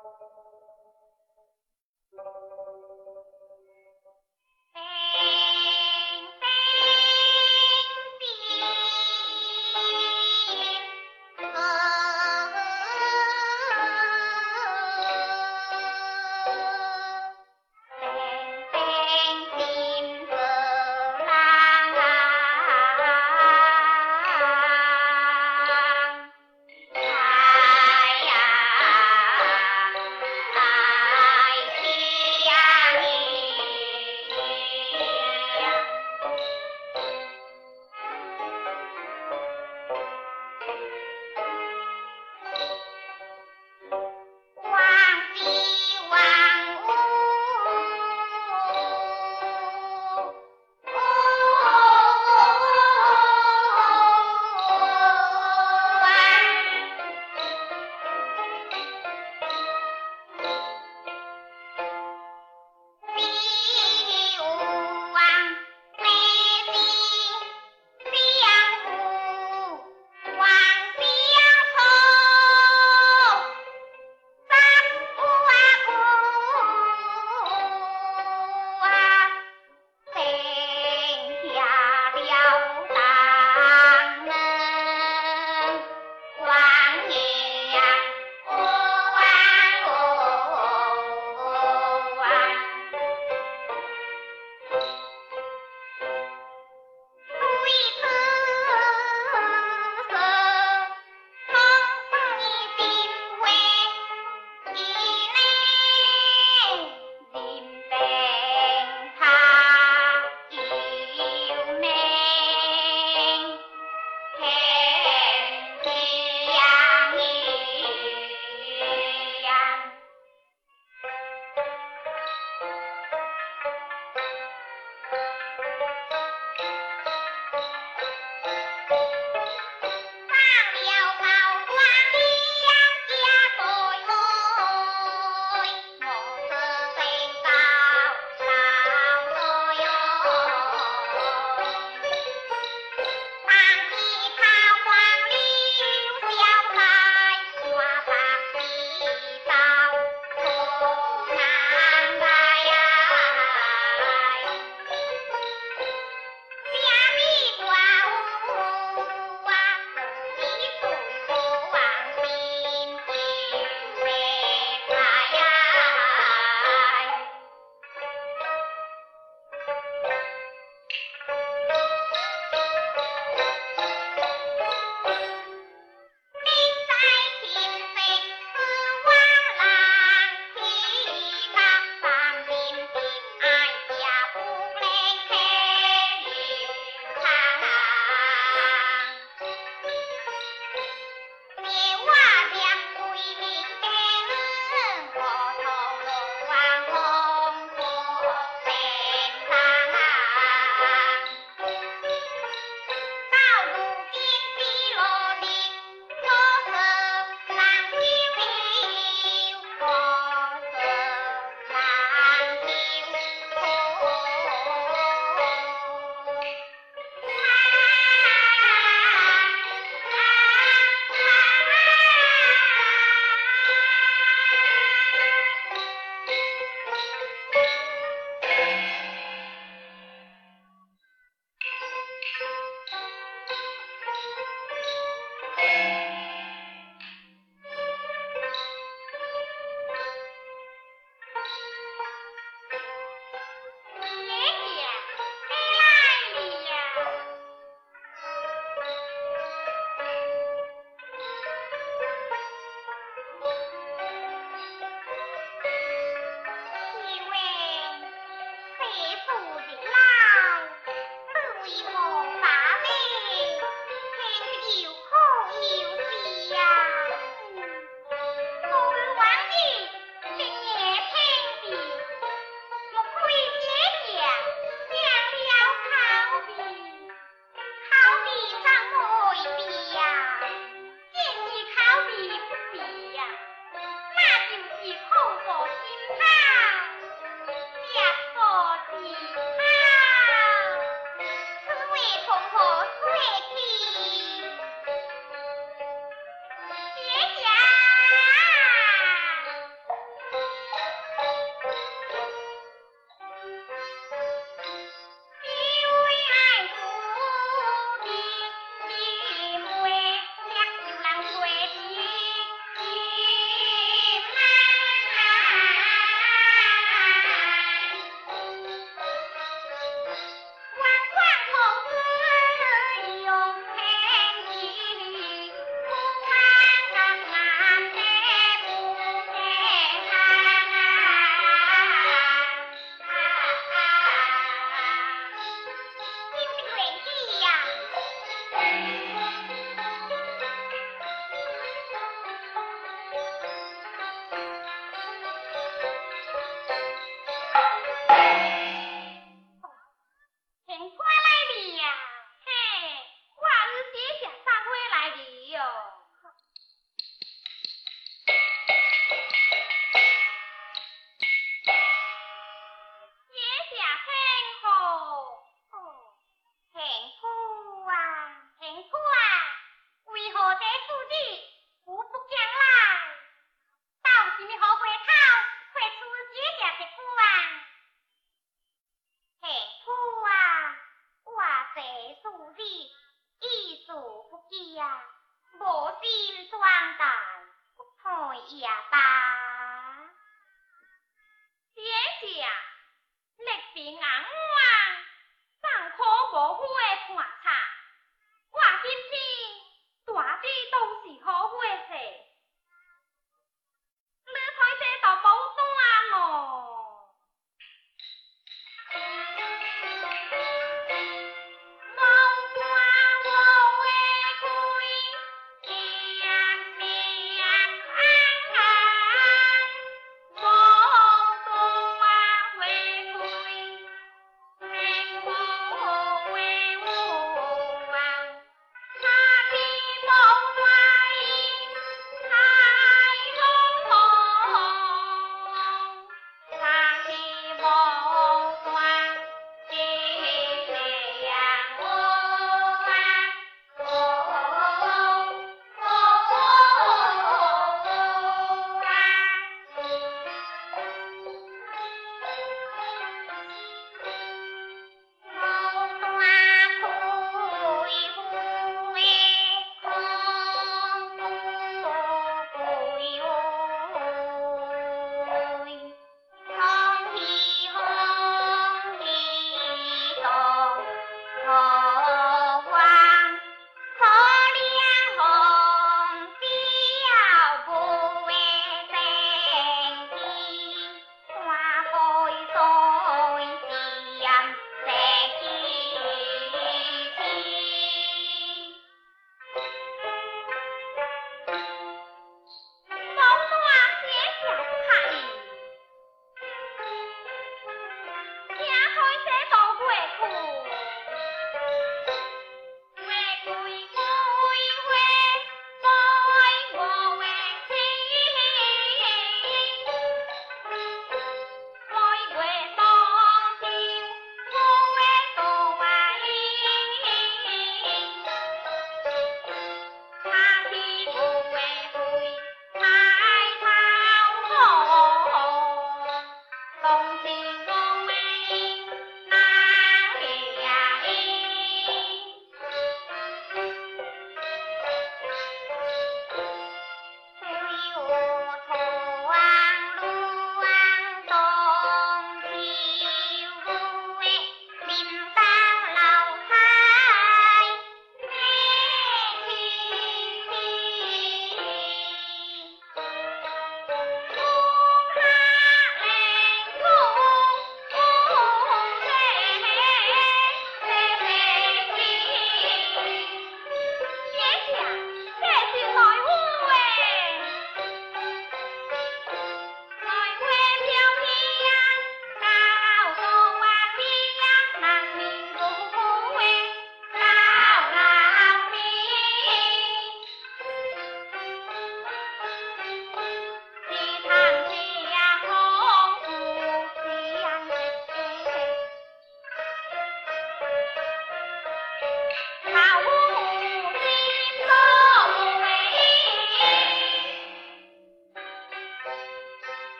Thank you. 做事伊一時不機啊，無心裝蛋，不看也罢。姐姐，啊，立平紅安，怎可無悔看。再包几句。